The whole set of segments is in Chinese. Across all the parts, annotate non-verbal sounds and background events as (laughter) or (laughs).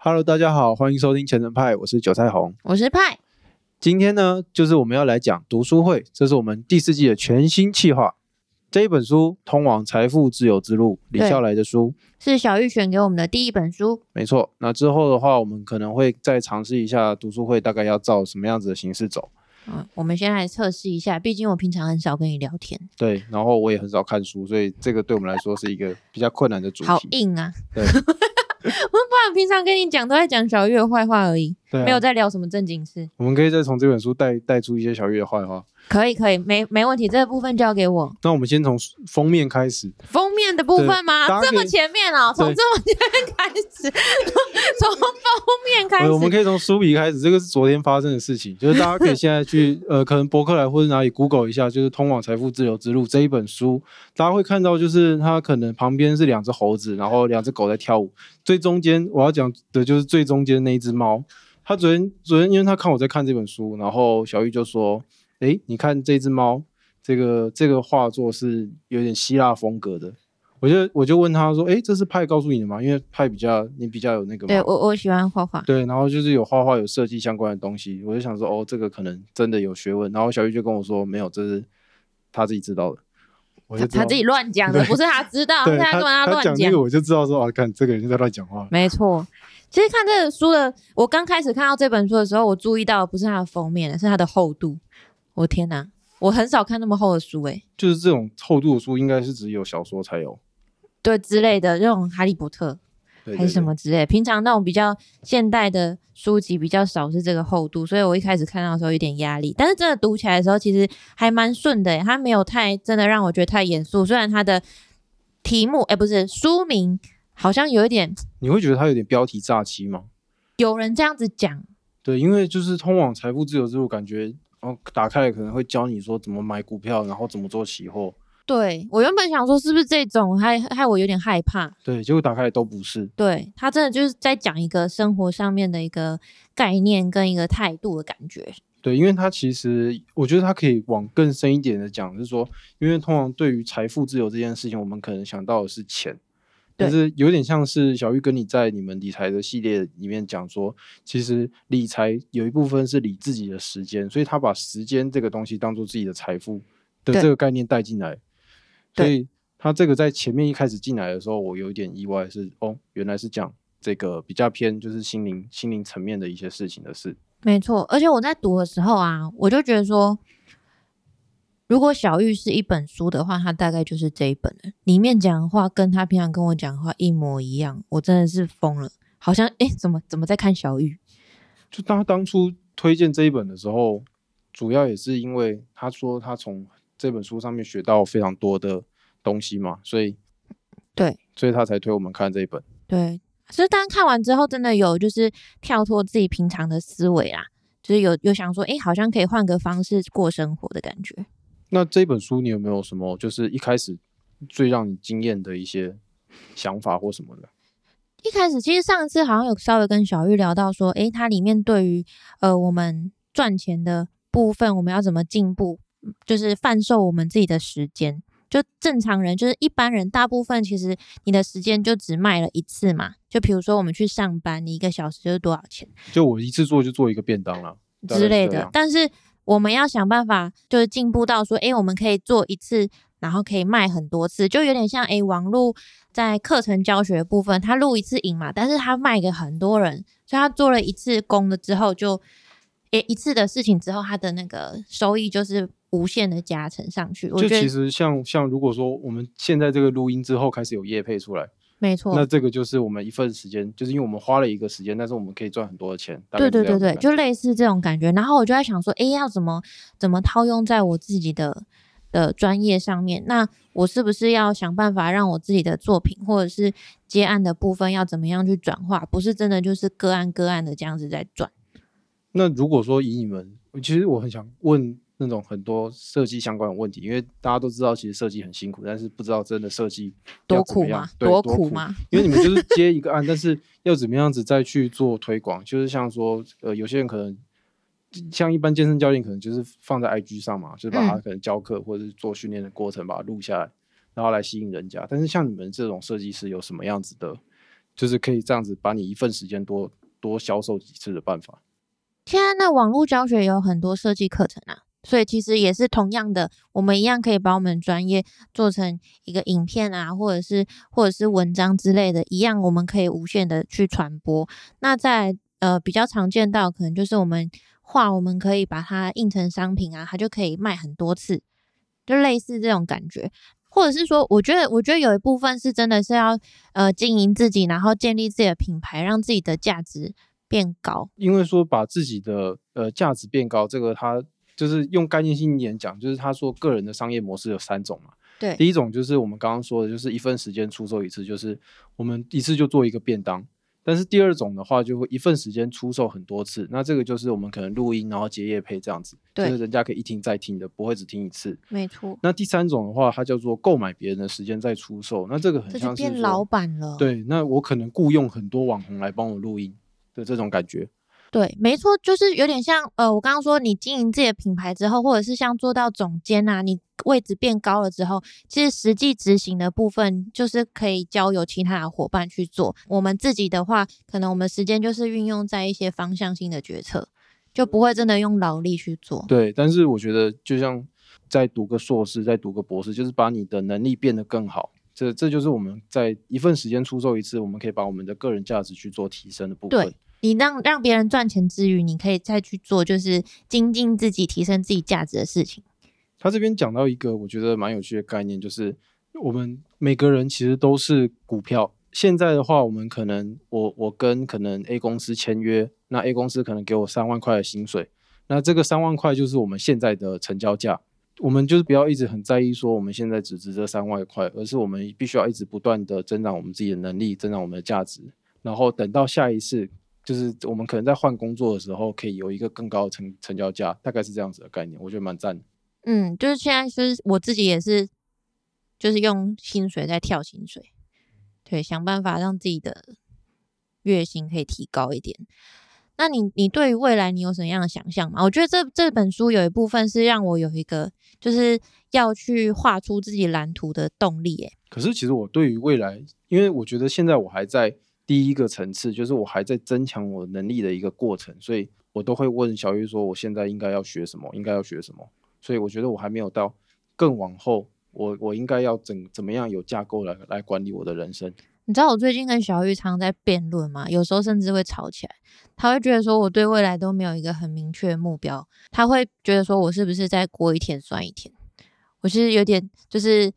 Hello，大家好，欢迎收听前程派，我是韭菜红。我是派，今天呢，就是我们要来讲读书会，这是我们第四季的全新企划。这一本书《通往财富自由之路》，李对笑来的书，是小玉选给我们的第一本书。没错。那之后的话，我们可能会再尝试一下读书会大概要照什么样子的形式走。嗯，我们先来测试一下，毕竟我平常很少跟你聊天，对，然后我也很少看书，所以这个对我们来说是一个比较困难的主好题。硬啊！对 (laughs) 不然平常跟你讲都在讲小月的坏话而已，对啊没有在聊什么正经事。我们可以再从这本书带带出一些小月的坏话。可以，可以，没没问题，这个部分交给我。那我们先从封面开始。封面的部分吗？这么前面哦，从对这么前面开始，(laughs) 从封面开始，我们。可以从书皮开始，这个是昨天发生的事情，就是大家可以现在去 (laughs) 呃，可能博客来或者哪里 Google 一下，就是《通往财富自由之路》这一本书，大家会看到，就是它可能旁边是两只猴子，然后两只狗在跳舞，最中间我要讲的就是最中间那一只猫。他昨天昨天因为他看我在看这本书，然后小玉就说：“诶，你看这只猫，这个这个画作是有点希腊风格的。”我就我就问他说：“哎，这是派告诉你的吗？因为派比较你比较有那个嘛。”对我，我喜欢画画。对，然后就是有画画、有设计相关的东西，我就想说，哦，这个可能真的有学问。然后小玉就跟我说，没有，这是他自己知道的。我就他他自己乱讲的，不是他知道，对是他跟他乱讲讲这个，。我就知道说，啊，看这个人在乱讲话。没错，其实看这个书的，我刚开始看到这本书的时候，我注意到的不是它的封面，是它的厚度。我天哪，我很少看那么厚的书诶、就是这种厚度的书，应该是只有小说才有，对之类的，这种哈利波特对还是什？么之类的，平常那种比较现代的书籍比较少是这个厚度，所以我一开始看到的时候有点压力，但是真的读起来的时候，其实还蛮顺的诶、它没有太真的让我觉得太严肃，虽然它的题目哎、不是书名好像有一点你会觉得它有点标题炸欺吗？有人这样子讲。对，因为就是通往财富自由之路，感觉哦，打开来可能会教你说怎么买股票，然后怎么做期货。对我原本想说是不是这种，害害我有点害怕。对，结果打开来都不是。对他真的就是在讲一个生活上面的一个概念跟一个态度的感觉。对，因为他其实，我觉得他可以往更深一点的讲，是说，因为通常对于财富自由这件事情，我们可能想到的是钱，但是有点像是小玉跟你在你们理财的系列里面讲说，其实理财有一部分是理自己的时间，所以他把时间这个东西当做自己的财富的这个概念带进来，所以他这个在前面一开始进来的时候，我有一点意外是，哦，原来是讲这个比较偏就是心灵心灵层面的一些事情的事。没错，而且我在读的时候啊，我就觉得说，如果小玉是一本书的话，它大概就是这一本了。里面讲的话跟他平常跟我讲的话一模一样，我真的是疯了。好像诶，怎么怎么在看小玉？(laughs) 就他当初推荐这一本的时候，主要也是因为他说他从这本书上面学到非常多的东西嘛，所以对，所以他才推我们看这一本。对，所以当看完之后，真的有就是跳脱自己平常的思维啦，就是有有想说，诶，好像可以换个方式过生活的感觉。那这本书你有没有什么就是一开始最让你惊艳的一些想法或什么的？一开始其实上一次好像有稍微跟小玉聊到说，诶，它里面对于呃我们赚钱的部分，我们要怎么进步，嗯就是贩售我们自己的时间。就正常人，就是一般人，大部分其实你的时间就只卖了一次嘛。就比如说我们去上班，你一个小时就是多少钱就我一次做就做一个便当了，大概之类。的但是我们要想办法，就是进步到说，诶，我们可以做一次，然后可以卖很多次，就有点像诶，网络在课程教学的部分，他录一次影嘛，但是他卖给很多人，所以他做了一次工了之后就，诶一次的事情之后，他的那个收益就是无限的加成上去。我就其觉得实像像如果说我们现在这个录音之后开始有业配出来，没错，那这个就是我们一份时间，就是因为我们花了一个时间，但是我们可以赚很多的钱。对对对对，就类似这种感觉。然后我就在想说，哎，要怎么怎么套用在我自己的的专业上面？那我是不是要想办法让我自己的作品或者是接案的部分要怎么样去转化？不是真的就是个案个案的这样子在转。那如果说以你们，其实我很想问那种很多设计相关的问题，因为大家都知道其实设计很辛苦，但是不知道真的设计多苦吗？多苦吗？因为你们就是 (laughs) 接一个案，但是要怎么样子再去做推广，就是像说，呃，有些人可能像一般健身教练，可能就是放在 IG 上嘛，就是把他嗯可能教课或者是做训练的过程把它录下来，然后来吸引人家。但是像你们这种设计师有什么样子的就是可以这样子把你一份时间多多销售几次的办法。现在那网络教学有很多设计课程啊，所以其实也是同样的，我们一样可以把我们专业做成一个影片啊，或者是或者是文章之类的，一样我们可以无限的去传播。那在呃比较常见到，可能就是我们画，我们可以把它印成商品啊，它就可以卖很多次，就类似这种感觉。或者是说，我觉得我觉得有一部分是真的是要呃经营自己，然后建立自己的品牌，让自己的价值。变高，因为说把自己的呃价值变高，这个它就是用概念性一点讲，就是他说个人的商业模式有三种嘛。对，第一种就是我们刚刚说的，就是一份时间出售一次，就是我们一次就做一个便当。但是第二种的话，就会一份时间出售很多次，那这个就是我们可能录音然后接业配这样子，就是人家可以一听再听的，不会只听一次。没错。那第三种的话，它叫做购买别人的时间再出售，那这个很像是变老板了。对，那我可能雇佣很多网红来帮我录音。的这种感觉，对，没错，就是有点像呃，我刚刚说你经营自己的品牌之后，或者是像做到总监啊，你位置变高了之后，其实实际执行的部分就是可以交由其他的伙伴去做。我们自己的话，可能我们时间就是运用在一些方向性的决策，就不会真的用劳力去做。对，但是我觉得就像再读个硕士，再读个博士，就是把你的能力变得更好。这这就是我们在一份时间出售一次，我们可以把我们的个人价值去做提升的部分。你让让别人赚钱之余，你可以再去做就是精进自己、提升自己价值的事情。他这边讲到一个我觉得蛮有趣的概念，就是我们每个人其实都是股票。现在的话，我们可能我我跟可能 A 公司签约，那 A 公司可能给我三万块的薪水，那这个三万块就是我们现在的成交价。我们就是不要一直很在意说我们现在只值这三万块，而是我们必须要一直不断的增长我们自己的能力，增长我们的价值，然后等到下一次。就是我们可能在换工作的时候，可以有一个更高的成成交价，大概是这样子的概念，我觉得蛮赞的。嗯，就是现在，就是我自己也是，就是用薪水在跳薪水，对，想办法让自己的月薪可以提高一点。那你你对于未来你有什么样的想象吗？我觉得这这本书有一部分是让我有一个就是要去画出自己蓝图的动力。诶，可是其实我对于未来，因为我觉得现在我还在。第一个层次就是我还在增强我能力的一个过程，所以我都会问小玉说，我现在应该要学什么，应该要学什么。所以我觉得我还没有到更往后，我我应该要怎怎么样有架构来来管理我的人生。你知道我最近跟小玉常在辩论吗？有时候甚至会吵起来。他会觉得说我对未来都没有一个很明确的目标，他会觉得说我是不是在过一天算一天？我其实有点就是。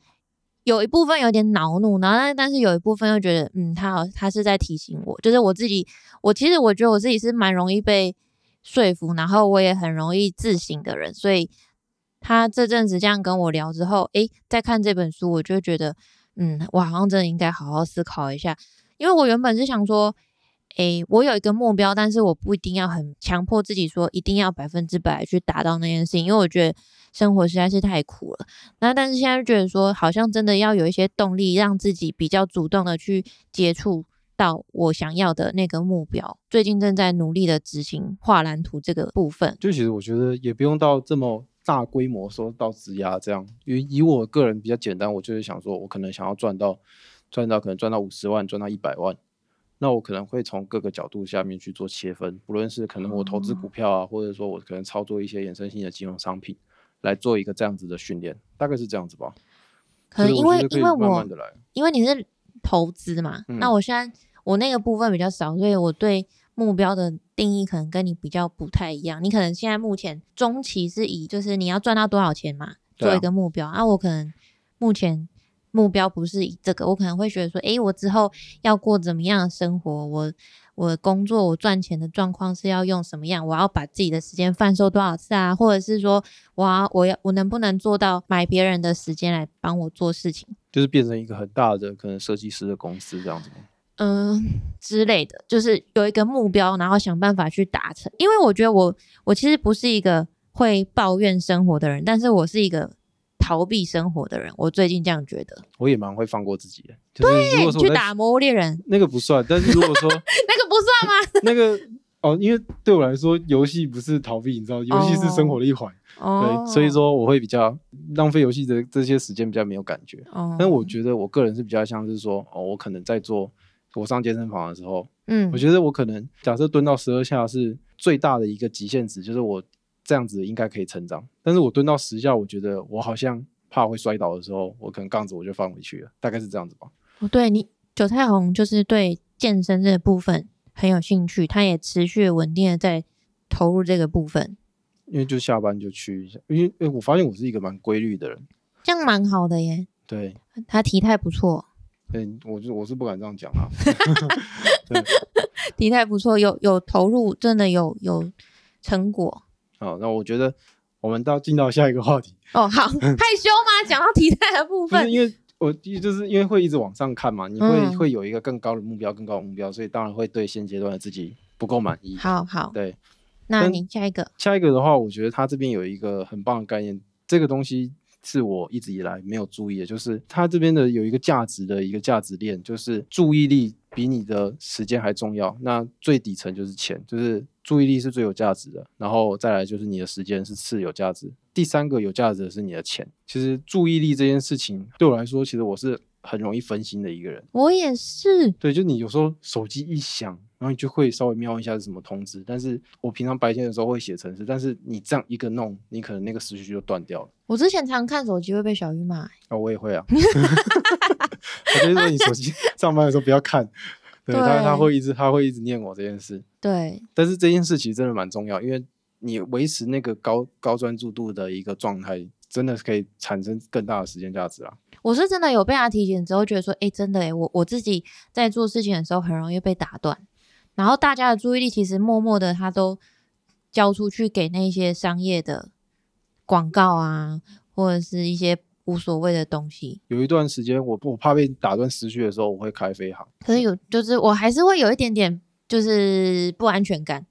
有一部分有点恼怒，然后但是有一部分又觉得，嗯，他好，他是在提醒我，就是我自己，我其实我觉得我自己是蛮容易被说服，然后我也很容易自省的人，所以他这阵子这样跟我聊之后，诶，在看这本书，我就觉得，嗯，我好像真的应该好好思考一下，因为我原本是想说，诶，我有一个目标，但是我不一定要很强迫自己说一定要百分之百去达到那件事情，因为我觉得。生活实在是太苦了，那但是现在觉得说，好像真的要有一些动力，让自己比较主动的去接触到我想要的那个目标。最近正在努力的执行画蓝图这个部分。就其实我觉得也不用到这么大规模，说到质押这样。因为以我个人比较简单，我就是想说，我可能想要赚到赚到可能赚到五十万，赚到一百万，那我可能会从各个角度下面去做切分，不论是可能我投资股票啊，或者说我可能操作一些衍生性的金融商品。来做一个这样子的训练，大概是这样子吧。可能因为因为我，因为你是投资嘛，那我现在我那个部分比较少，所以我对目标的定义可能跟你比较不太一样。你可能现在目前中期是以就是你要赚到多少钱嘛，做一个目标啊。我可能目前目标不是以这个，我可能会觉得说，诶，我之后要过怎么样的生活，我。我工作我赚钱的状况是要用什么样？我要把自己的时间贩售多少次啊？或者是说，我要我要我能不能做到买别人的时间来帮我做事情？就是变成一个很大的可能设计师的公司这样子吗？嗯，之类的，就是有一个目标，然后想办法去达成。因为我觉得我我其实不是一个会抱怨生活的人，但是我是一个。逃避生活的人，我最近这样觉得。我也蛮会放过自己的。就是对，去打魔物猎人那个不算，但是如果说 (laughs) 那个不算吗？那个哦，因为对我来说，游戏不是逃避，你知道，游戏是生活的一环。哦。对，所以说我会比较浪费游戏的这些时间，比较没有感觉。哦。但我觉得我个人是比较像是说，哦，我可能在做我上健身房的时候，嗯我，觉得我可能假设蹲到十二下是最大的一个极限值，就是我这样子应该可以成长。但是我蹲到十下，我觉得我好像怕会摔倒的时候，我可能杠子我就放回去了，大概是这样子吧。哦对你韭菜红就是对健身这个部分很有兴趣，他也持续稳定的在投入这个部分，因为就下班就去一下，因为因为我发现我是一个蛮规律的人，这样蛮好的耶。对，他体态不错，嗯，我就我是不敢这样讲啊。(laughs) 体态不错，有有投入，真的有有成果。好，那我觉得我们到进到下一个话题，哦，好 (laughs) 害羞吗？讲到体态的部分，就是因为我就是因为会一直往上看嘛，你会、嗯会有一个更高的目标，更高的目标，所以当然会对现阶段的自己不够满意。好好，对，那跟你下一个，下一个的话，我觉得他这边有一个很棒的概念，这个东西是我一直以来没有注意的，就是它这边的有一个价值的一个价值链，就是注意力比你的时间还重要。那最底层就是钱，就是注意力是最有价值的，然后再来就是你的时间是次有价值，第三个有价值的是你的钱。其实注意力这件事情对我来说，其实我是很容易分心的一个人。我也是，对，就你有时候手机一响，然后你就会稍微瞄一下是什么通知。但是我平常白天的时候会写程式，但是你这样一个弄，你可能那个时序就断掉了。我之前常看手机会被小鱼骂，啊，我也会啊。(laughs) 我就是说你手机 (laughs) 上班的时候不要看，对他他会一直他会一直念我这件事。对，但是这件事其实真的蛮重要，因为你维持那个高高专注度的一个状态，真的是可以产生更大的时间价值啊。我是真的有被他提醒之后，觉得说，哎，真的哎，我我自己在做事情的时候很容易被打断，然后大家的注意力其实默默的他都交出去给那些商业的广告啊，或者是一些无所谓的东西。有一段时间我我怕被打断思绪的时候，我会开飞航。可是有，就是我还是会有一点点就是不安全感，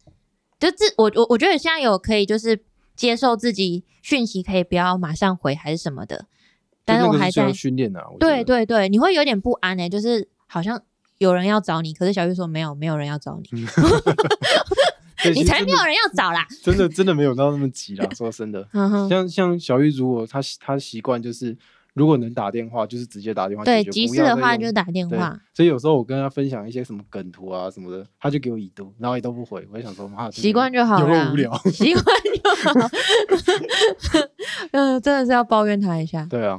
就自我我我觉得现在有可以就是接受自己讯息可以不要马上回还是什么的，但是我还是要训练的啊。我觉得，对对对，你会有点不安诶、就是好像有人要找你，可是小玉说没有，没有人要找你，(laughs) 你才没有人要找啦。(laughs) 真的真的没有到那么急啦。说真的，(laughs) 像像小玉，如果他习他习惯就是，如果能打电话，就是直接打电话对，急事的话就打电对话，所以有时候我跟他分享一些什么梗图啊什么的，他就给我已读，然后也都不回，我就想说，妈，习惯就好有了，够无聊。习惯就好。嗯，真的是要抱怨他一下。对啊，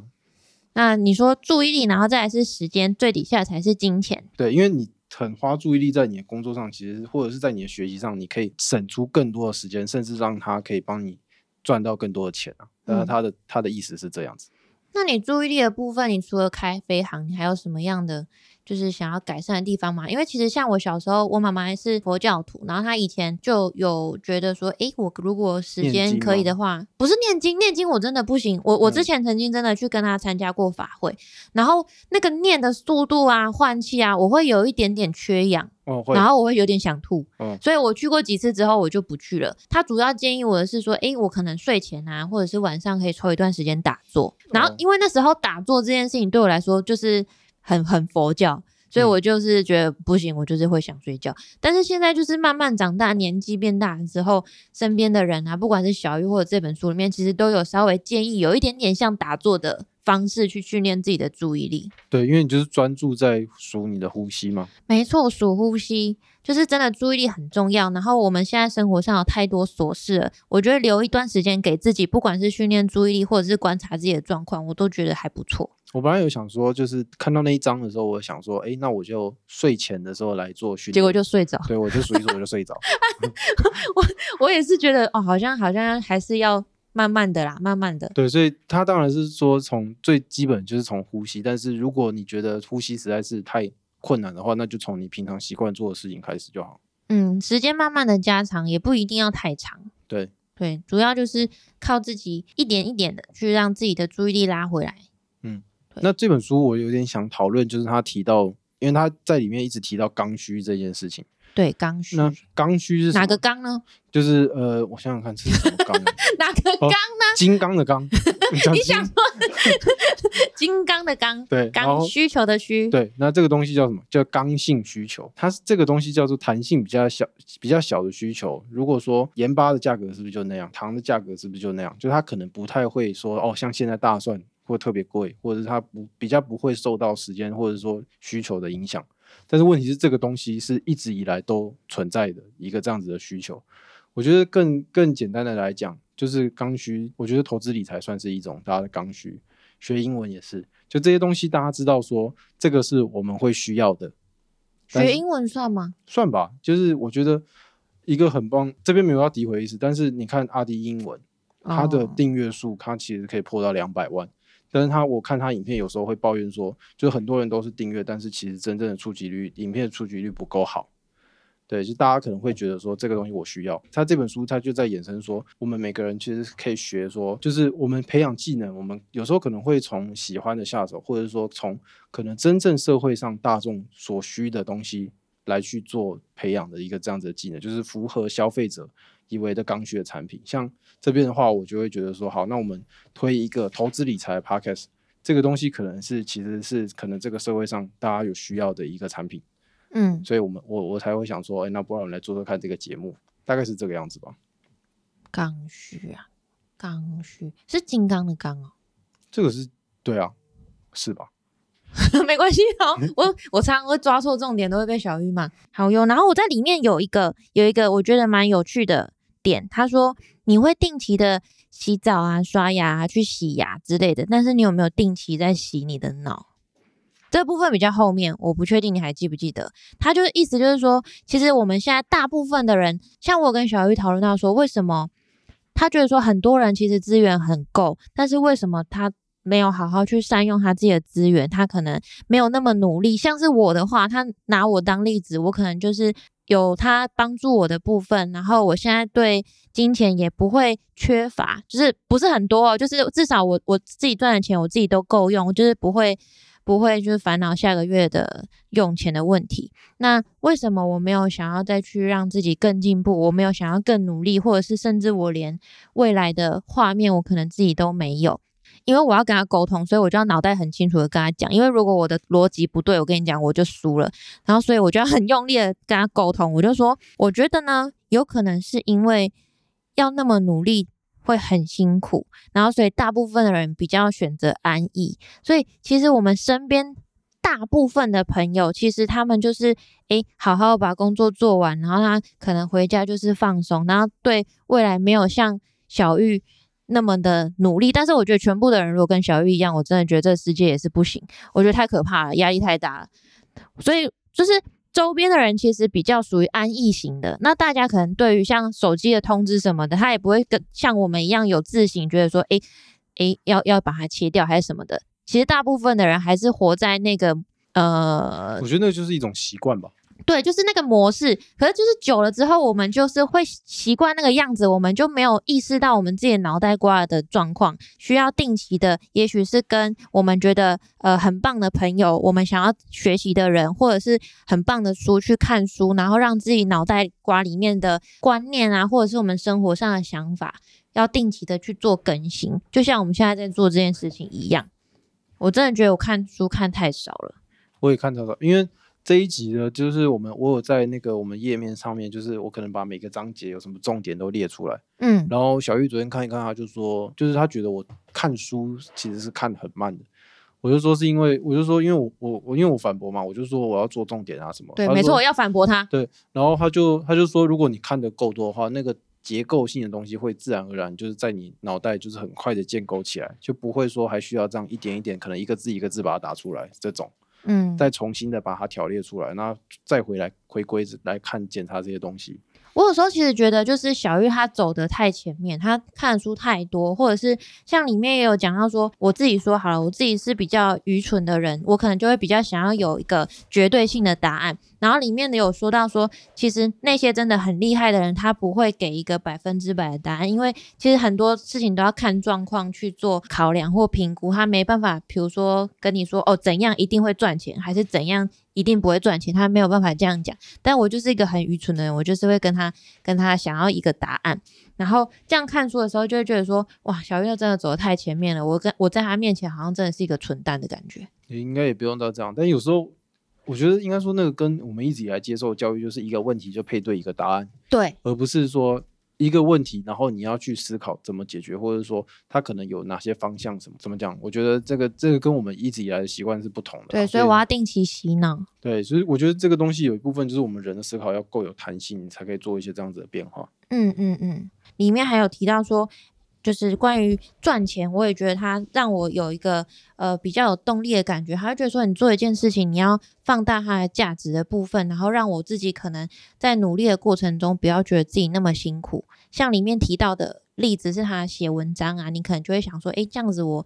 那你说注意力，然后再来是时间，最底下才是金钱。对，因为你很花注意力在你的工作上，其实或者是在你的学习上，你可以省出更多的时间，甚至让他可以帮你赚到更多的钱啊。那嗯他的他的意思是这样子。那你注意力的部分，你除了开飞航，你还有什么样的就是想要改善的地方嘛？因为其实像我小时候，我妈妈是佛教徒，然后她以前就有觉得说，诶，我如果时间可以的话，不是念经，念经我真的不行。我我之嗯前曾经真的去跟她参加过法会，然后那个念的速度啊、换气啊，我会有一点点缺氧。哦，然后我会有点想吐，嗯所以我去过几次之后我就不去了。他主要建议我的是说，诶，我可能睡前啊，或者是晚上可以抽一段时间打坐。然后哦因为那时候打坐这件事情对我来说就是很很佛教，所以嗯我就是觉得不行，我就是会想睡觉。但是现在就是慢慢长大，年纪变大了之后，身边的人啊，不管是小玉或者这本书里面，其实都有稍微建议，有一点点像打坐的方式去训练自己的注意力。对，因为你就是专注在数你的呼吸嘛。没错，数呼吸就是真的注意力很重要。然后我们现在生活上有太多琐事了，我觉得留一段时间给自己，不管是训练注意力或者是观察自己的状况，我都觉得还不错。我本来有想说，就是看到那一张的时候，我想说，哎，那我就睡前的时候来做训练。结果就睡着。对我就数一数我就睡着。(laughs) 我我也是觉得哦，好像好像还是要慢慢的啦，慢慢的。对，所以他当然是说从最基本就是从呼吸，但是如果你觉得呼吸实在是太困难的话，那就从你平常习惯做的事情开始就好。嗯，时间慢慢的加长，也不一定要太长。对，对，主要就是靠自己一点一点的去让自己的注意力拉回来。对那这本书我有点想讨论，就是他提到，因为他在里面一直提到刚需这件事情。对，刚需那刚需是什哪个么？刚呢？就是呃，我想想看，这是什么刚？(laughs) 哪个哦刚？金刚的刚，(laughs) 你想说 (laughs) 金刚的刚？对，刚需求的需。对，那这个东西叫什么？叫刚性需求。它是这个东西叫做弹性比较小、比较小的需求。如果说盐巴的价格是不是就那样，糖的价格是不是就那样？就它可能不太会说哦，像现在大蒜会特别贵，或者是它不比较不会受到时间或者说需求的影响。但是问题是，这个东西是一直以来都存在的一个这样子的需求。我觉得更更简单的来讲，就是刚需。我觉得投资理财算是一种大家的刚需，学英文也是。就这些东西，大家知道说这个是我们会需要的。学英文算吗？算吧，就是我觉得一个很棒。这边没有要诋毁意思，但是你看阿迪英文，它的订阅数，它其实可以破到两百万。但是他我看他影片有时候会抱怨说，就很多人都是订阅，但是其实真正的触及率，影片的触及率不够好。对，就大家可能会觉得说这个东西我需要。他这本书他就在衍生说，我们每个人其实可以学说，就是我们培养技能，我们有时候可能会从喜欢的下手，或者说从可能真正社会上大众所需的东西来去做培养的一个这样子的技能，就是符合消费者以为的刚需的产品。像这边的话，我就会觉得说，好，那我们推一个投资理财 podcast，这个东西可能是其实是可能这个社会上大家有需要的一个产品。嗯，所以我们我我才会想说，哎，那不然我们来做做看这个节目，大概是这个样子吧。刚需啊，刚需是金刚的刚哦，这个是对啊，是吧？(laughs) 没关系哦，我我常常会抓错重点，都会被小玉骂。好哟，然后我在里面有一个有一个我觉得蛮有趣的点，他说你会定期的洗澡啊、刷牙啊、去洗牙之类的，但是你有没有定期在洗你的脑？这部分比较后面，我不确定你还记不记得。他就是意思就是说，其实我们现在大部分的人，像我跟小玉讨论到说，为什么他觉得说很多人其实资源很够，但是为什么他没有好好去善用他自己的资源？他可能没有那么努力。像是我的话，他拿我当例子，我可能就是有他帮助我的部分，然后我现在对金钱也不会缺乏，就是不是很多，就是至少我我自己赚的钱我自己都够用，就是不会。不会就是烦恼下个月的用钱的问题。那为什么我没有想要再去让自己更进步？我没有想要更努力，或者是甚至我连未来的画面我可能自己都没有，因为我要跟他沟通，所以我就要脑袋很清楚的跟他讲。因为如果我的逻辑不对，我跟你讲我就输了。然后所以我就要很用力的跟他沟通。我就说，我觉得呢，有可能是因为要那么努力。会很辛苦，然后所以大部分的人比较选择安逸，所以其实我们身边大部分的朋友，其实他们就是诶，好好把工作做完，然后他可能回家就是放松，然后对未来没有像小玉那么的努力。但是我觉得全部的人如果跟小玉一样，我真的觉得这世界也是不行，我觉得太可怕了，压力太大了，所以就是。周边的人其实比较属于安逸型的，那大家可能对于像手机的通知什么的，他也不会跟像我们一样有自省，觉得说，哎哎，要要把它切掉还是什么的。其实大部分的人还是活在那个呃，我觉得那就是一种习惯吧。对，就是那个模式，可是就是久了之后，我们就是会习惯那个样子，我们就没有意识到我们自己脑袋瓜的状况，需要定期的，也许是跟我们觉得呃很棒的朋友，我们想要学习的人，或者是很棒的书去看书，然后让自己脑袋瓜里面的观念啊，或者是我们生活上的想法，要定期的去做更新，就像我们现在在做这件事情一样。我真的觉得我看书看太少了，我也看太少，因为。这一集呢，就是我们我有在那个我们页面上面，就是我可能把每个章节有什么重点都列出来。嗯，然后小玉昨天看一看，他就说，就是他觉得我看书其实是看的很慢的。我就说是因为，我就说因为我我我因为我反驳嘛，我就说我要做重点啊什么。对，没错，我要反驳他。对，然后他就他就说，如果你看的够多的话，那个结构性的东西会自然而然就是在你脑袋就是很快的建构起来，就不会说还需要这样一点一点，可能一个字一个字把它打出来这种。嗯，再重新的把它条列出来，那再回来回归来看检查这些东西。我有时候其实觉得，就是小玉她走的太前面，她看书太多，或者是像里面也有讲到说，我自己说好了，我自己是比较愚蠢的人，我可能就会比较想要有一个绝对性的答案。然后里面的有说到说，其实那些真的很厉害的人，他不会给一个百分之百的答案，因为其实很多事情都要看状况去做考量或评估，他没办法，比如说跟你说哦，怎样一定会赚钱，还是怎样。一定不会赚钱，他没有办法这样讲。但我就是一个很愚蠢的人，我就是会跟他跟他想要一个答案，然后这样看书的时候就会觉得说，哇，小月真的走得太前面了。我跟我在他面前好像真的是一个蠢蛋的感觉。你应该也不用到这样，但有时候我觉得应该说那个跟我们一直以来接受教育就是一个问题就配对一个答案，对，而不是说一个问题，然后你要去思考怎么解决，或者说它可能有哪些方向，什么怎么讲？我觉得这个这个跟我们一直以来的习惯是不同的。对，所以我要定期洗脑。对，所以我觉得这个东西有一部分就是我们人的思考要够有弹性，你才可以做一些这样子的变化。嗯嗯嗯，里面还有提到说。就是关于赚钱，我也觉得他让我有一个呃比较有动力的感觉。他就觉得说，你做一件事情，你要放大它的价值的部分，然后让我自己可能在努力的过程中，不要觉得自己那么辛苦。像里面提到的例子是他写文章啊，你可能就会想说，诶，这样子我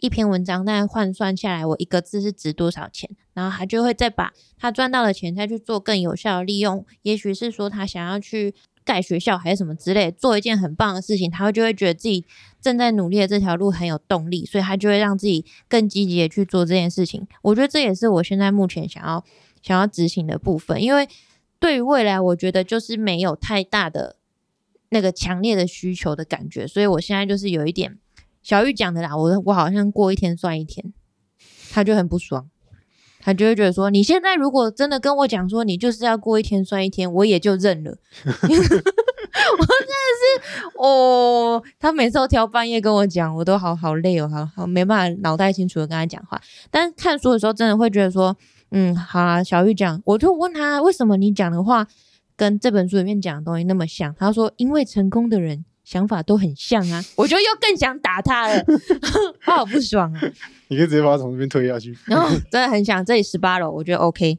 一篇文章，但换算下来，我一个字是值多少钱？然后他就会再把他赚到的钱再去做更有效的利用。也许是说他想要去。盖学校还是什么之类，做一件很棒的事情，他会就会觉得自己正在努力的这条路很有动力，所以他就会让自己更积极的去做这件事情。我觉得这也是我现在目前想要想要执行的部分，因为对于未来，我觉得就是没有太大的那个强烈的需求的感觉，所以我现在就是有一点小玉讲的啦，我我好像过一天算一天，他就很不爽。他就会觉得说，你现在如果真的跟我讲说，你就是要过一天算一天，我也就认了。(laughs) 我真的是，哦，他每次都挑半夜跟我讲，我都好好累哦，好好没办法脑袋清楚的跟他讲话。但看书的时候，真的会觉得说，嗯，好啊，小玉讲，我就问他为什么你讲的话跟这本书里面讲的东西那么像？他说，因为成功的人。想法都很像啊，(laughs) 我就又更想打他了，(laughs) 我好不爽啊！你可以直接把他从这边推下去。然后真的很想，这里十八楼，我觉得 OK。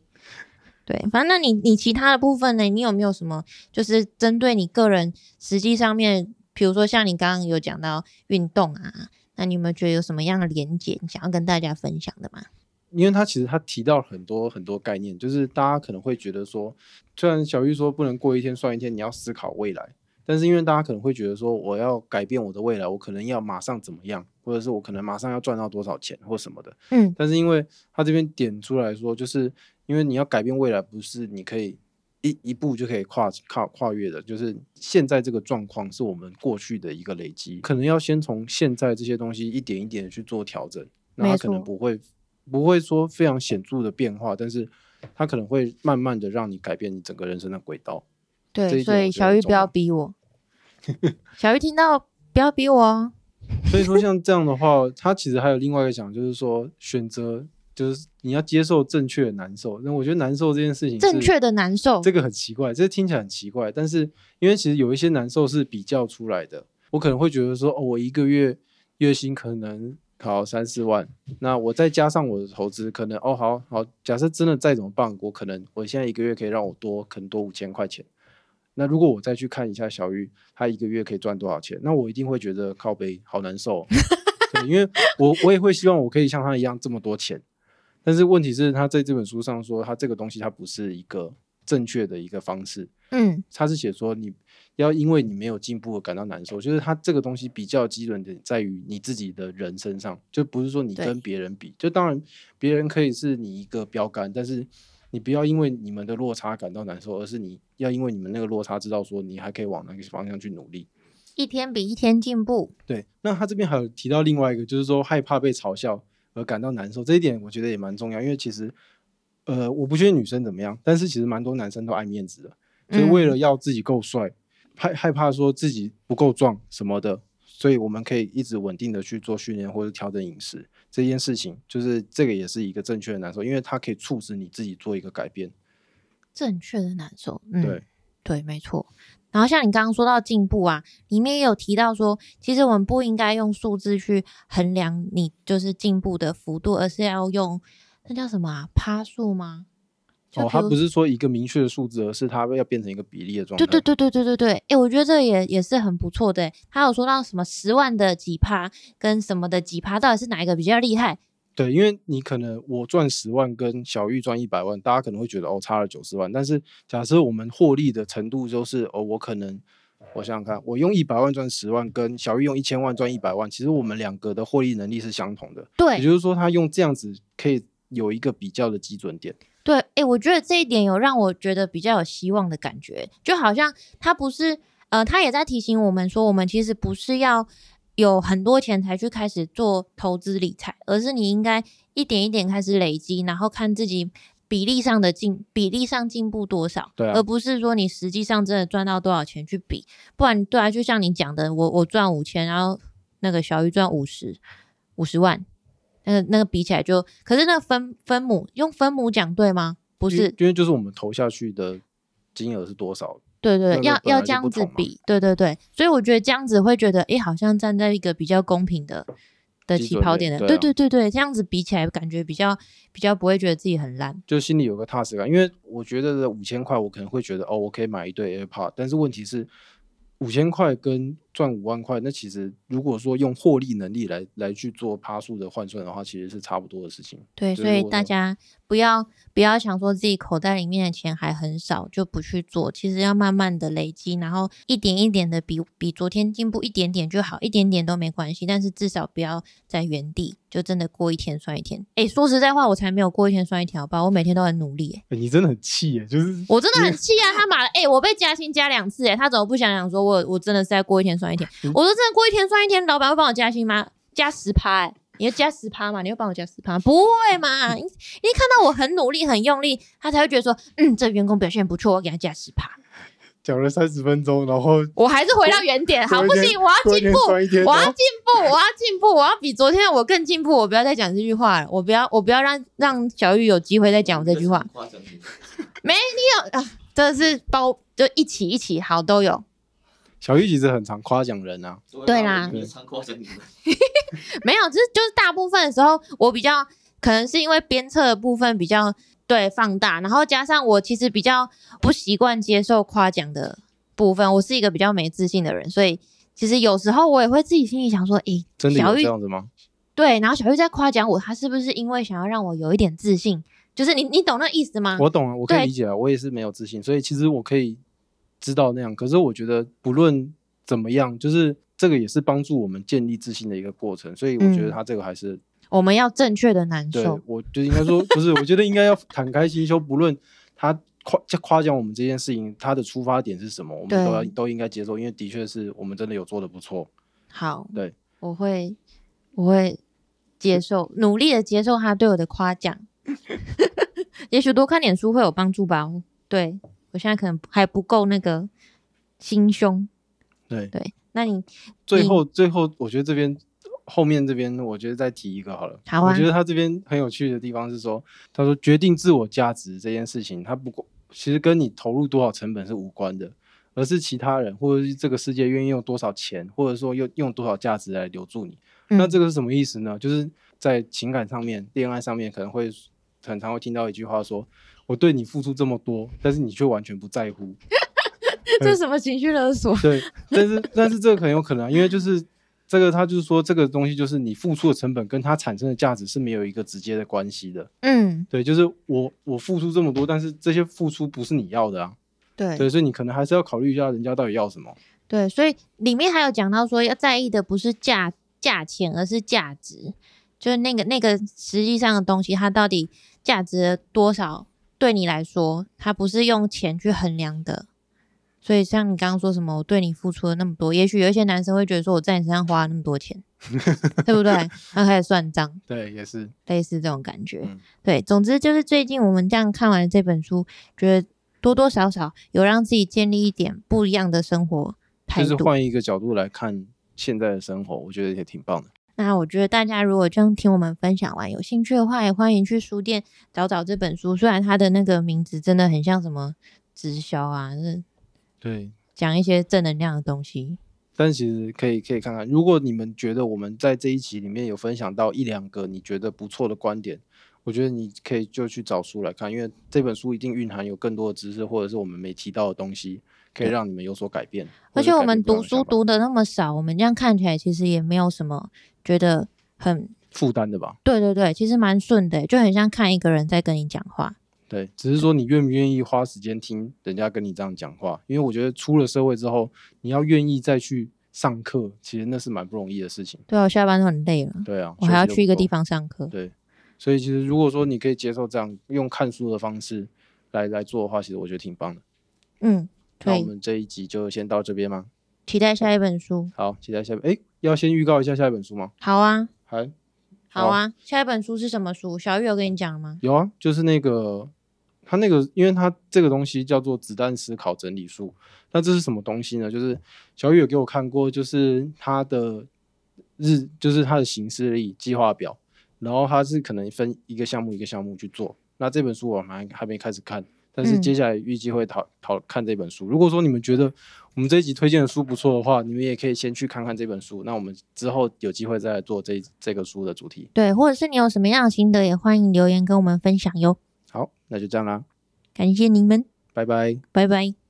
对，反正那你你其他的部分呢？你有没有什么就是针对你个人实际上面，比如说像你刚刚有讲到运动啊，那你有没有觉得有什么样的连结，想要跟大家分享的吗？因为他其实他提到很多很多概念，就是大家可能会觉得说，虽然小玉说不能过一天算一天，你要思考未来。但是因为大家可能会觉得说，我要改变我的未来，我可能要马上怎么样，或者是我可能马上要赚到多少钱或什么的。嗯。但是因为他这边点出来说，就是因为你要改变未来，不是你可以一一步就可以跨跨跨越的，就是现在这个状况是我们过去的一个累积，可能要先从现在这些东西一点一点的去做调整。那他可能不会不会说非常显著的变化，但是他可能会慢慢的让你改变你整个人生的轨道。对，所以小玉不要逼我。(laughs) 小玉听到不要逼我哦。(laughs) 所以说像这样的话，他其实还有另外一个讲，就是说选择，就是你要接受正确的难受。那我觉得难受这件事情，正确的难受，这个很奇怪，这听起来很奇怪。但是因为其实有一些难受是比较出来的，我可能会觉得说，哦，我一个月月薪可能考三四万，那我再加上我的投资，可能哦，好好，假设真的再怎么办，我可能我现在一个月可以让我多，可能多五千块钱。那如果我再去看一下小玉，她一个月可以赚多少钱？那我一定会觉得靠背好难受，对，因为我我也会希望我可以像她一样这么多钱。但是问题是，他在这本书上说，他这个东西它不是一个正确的一个方式。嗯，他是写说你要因为你没有进步而感到难受，就是他这个东西比较基准点在于你自己的人身上，就不是说你跟别人比。就当然别人可以是你一个标杆，但是。你不要因为你们的落差感到难受，而是你要因为你们那个落差知道说你还可以往那个方向去努力，一天比一天进步。对，那他这边还有提到另外一个，就是说害怕被嘲笑而感到难受，这一点我觉得也蛮重要，因为其实，呃，我不确定女生怎么样，但是其实蛮多男生都爱面子的，所以为了要自己够帅，害害怕说自己不够壮什么的。所以我们可以一直稳定的去做训练或者调整饮食这件事情，就是这个也是一个正确的难受，因为它可以促使你自己做一个改变。正确的难受，嗯，对对，没错。然后像你刚刚说到进步啊，里面也有提到说，其实我们不应该用数字去衡量你就是进步的幅度，而是要用那叫什么啊，趴数吗？哦，它不是说一个明确的数字，而是它要变成一个比例的状态。对对对对对对对，哎，我觉得这也也是很不错的。他有说到什么十万的几趴跟什么的几趴，到底是哪一个比较厉害？对，因为你可能我赚十万跟小玉赚一百万，大家可能会觉得哦差了九十万。但是假设我们获利的程度就是哦，我可能我想想看，我用一百万赚十万，跟小玉用一千万赚一百万，其实我们两个的获利能力是相同的。对，也就是说他用这样子可以有一个比较的基准点。对，哎，我觉得这一点有让我觉得比较有希望的感觉，就好像他不是，呃，他也在提醒我们说，我们其实不是要有很多钱才去开始做投资理财，而是你应该一点一点开始累积，然后看自己比例上的进比例上进步多少，对啊而不是说你实际上真的赚到多少钱去比，不然对啊，就像你讲的，我我赚五千，然后那个小鱼赚五十五十万，那个那个比起来就，可是那个分分母用分母讲对吗？不是，因为就是我们投下去的金额是多少，对对对，要要这样子比，对对对，所以我觉得这样子会觉得，诶，好像站在一个比较公平的的起跑点的，对啊对对对对，这样子比起来感觉比较比较不会觉得自己很烂，就心里有个踏实感。因为我觉得五千块，我可能会觉得哦，我可以买一对 AirPod，但是问题是五千块跟赚五万块，那其实如果说用获利能力来来去做趴数的换算的话，其实是差不多的事情。对，所以大家不要不要想说自己口袋里面的钱还很少就不去做，其实要慢慢的累积，然后一点一点的比比昨天进步一点点就好，一点点都没关系，但是至少不要在原地，就真的过一天算一天。诶，说实在话，我才没有过一天算一天，好吧，我每天都很努力、诶欸你真的很气耶，就是我真的很气啊！他妈的，诶，我被加薪加两次、诶，他怎么不想想说我我真的是在过一天算一天？嗯我说真的过一天算一天，老板会帮我加薪吗？加十趴，诶，你要加十趴嘛？你会帮我加十趴？不会嘛？你你看到我很努力、很用力，他才会觉得说，嗯，这员工表现不错，我给他加十趴。讲了三十分钟，然后我还是回到原点，好不行，我要进步，我要进步，我要进步，我要比昨天我更进步。我不要再讲这句话了，我不要，我不要让让小玉有机会再讲我这句话。夸奖你，真的是包就一起一起好都有，小玉其实很常夸奖人啊，对啦常夸奖你们。(laughs) 没有，就是就是大部分的时候，我比较可能是因为鞭策的部分比较对放大，然后加上我其实比较不习惯接受夸奖的部分，我是一个比较没自信的人，所以其实有时候我也会自己心里想说，诶，真的有小玉这样子吗？对，然后小玉在夸奖我，她是不是因为想要让我有一点自信？就是你你懂那意思吗？我懂啊，我可以理解啊，我也是没有自信，所以其实我可以知道那样。可是我觉得不论怎么样，就是这个也是帮助我们建立自信的一个过程，所以我觉得嗯他这个还是、我们要正确的难对受，我就应该说不是，我觉得应该要敞开心胸，不论他夸夸奖我们这件事情，他的出发点是什么，我们都要都应该接受，因为的确是我们真的有做的不错。好，对，我会我会接受，努力的接受他对我的夸奖。(laughs) 也许多看点书会有帮助吧。对我现在可能还不够那个心胸。对，对，那你最你后最后，我觉得这边后面这边，我觉得再提一个好了。好啊我觉得他这边很有趣的地方是说，他说决定自我价值这件事情，他不过其实跟你投入多少成本是无关的，而是其他人或者是这个世界愿意用多少钱，或者说用用多少价值来留住你。那嗯这个是什么意思呢？就是在情感上面、恋爱上面，可能会很常会听到一句话说：“我对你付出这么多，但是你却完全不在乎。(laughs) ”这是什么情绪勒索？对，但是但是这个很有可能啊，因为就是这个，他就是说这个东西就是你付出的成本跟它产生的价值是没有一个直接的关系的。嗯，对，就是我我付出这么多，但是这些付出不是你要的啊。对对，所以你可能还是要考虑一下人家到底要什么。对，所以里面还有讲到说，要在意的不是价价钱，而是价值，就是那个那个实际上的东西，它到底价值了多少？对你来说，它不是用钱去衡量的。所以像你刚刚说什么，我对你付出了那么多，也许有一些男生会觉得说，我在你身上花了那么多钱，(laughs) 对不对？然后开始算账，对，也是。类似这种感觉。嗯对，总之就是最近我们这样看完了这本书，觉得多多少少有让自己建立一点不一样的生活态度。就是换一个角度来看现在的生活，我觉得也挺棒的。那我觉得大家如果这样听我们分享完，有兴趣的话，也欢迎去书店找找这本书。虽然它的那个名字真的很像什么直销啊，是对，讲一些正能量的东西。但其实可以可以看看，如果你们觉得我们在这一集里面有分享到一两个你觉得不错的观点，我觉得你可以就去找书来看，因为这本书一定蕴含有更多的知识，或者是我们没提到的东西，可以让你们有所改变。而且我们读书读的那么少，我们这样看起来其实也没有什么觉得很负担的吧？对对对，其实蛮顺的，就很像看一个人在跟你讲话。对，只是说你愿不愿意花时间听人家跟你这样讲话？因为我觉得出了社会之后，你要愿意再去上课，其实那是蛮不容易的事情。对啊，我下班都很累了，对啊，我还要去一个地。方上课。对，所以其实如果说你可以接受这样用看书的方式来来做的话，其实我觉得挺棒的。嗯，那我们这一集就先到这边吗？期待下一本书。好，期待下一本。哎，要先预告一下下一本书吗？好啊，还好啊，下一本书是什么书？小玉有跟你讲吗？有啊，就是那个他那个，因为他这个东西叫做子弹思考整理术。那这是什么东西呢？就是小玉有给我看过，就是他的日，就是他的行事历计划表，然后他是可能分一个项目一个项目去做。那这本书我们还还没开始看，但是接下来预计会讨讨看这本书。如果说你们觉得我们这一集推荐的书不错的话，你们也可以先去看看这本书。那我们之后有机会再来做这这个书的主题。对，或者是你有什么样的心得，也欢迎留言跟我们分享哟。好，那就这样啦，感谢你们，拜拜。拜拜。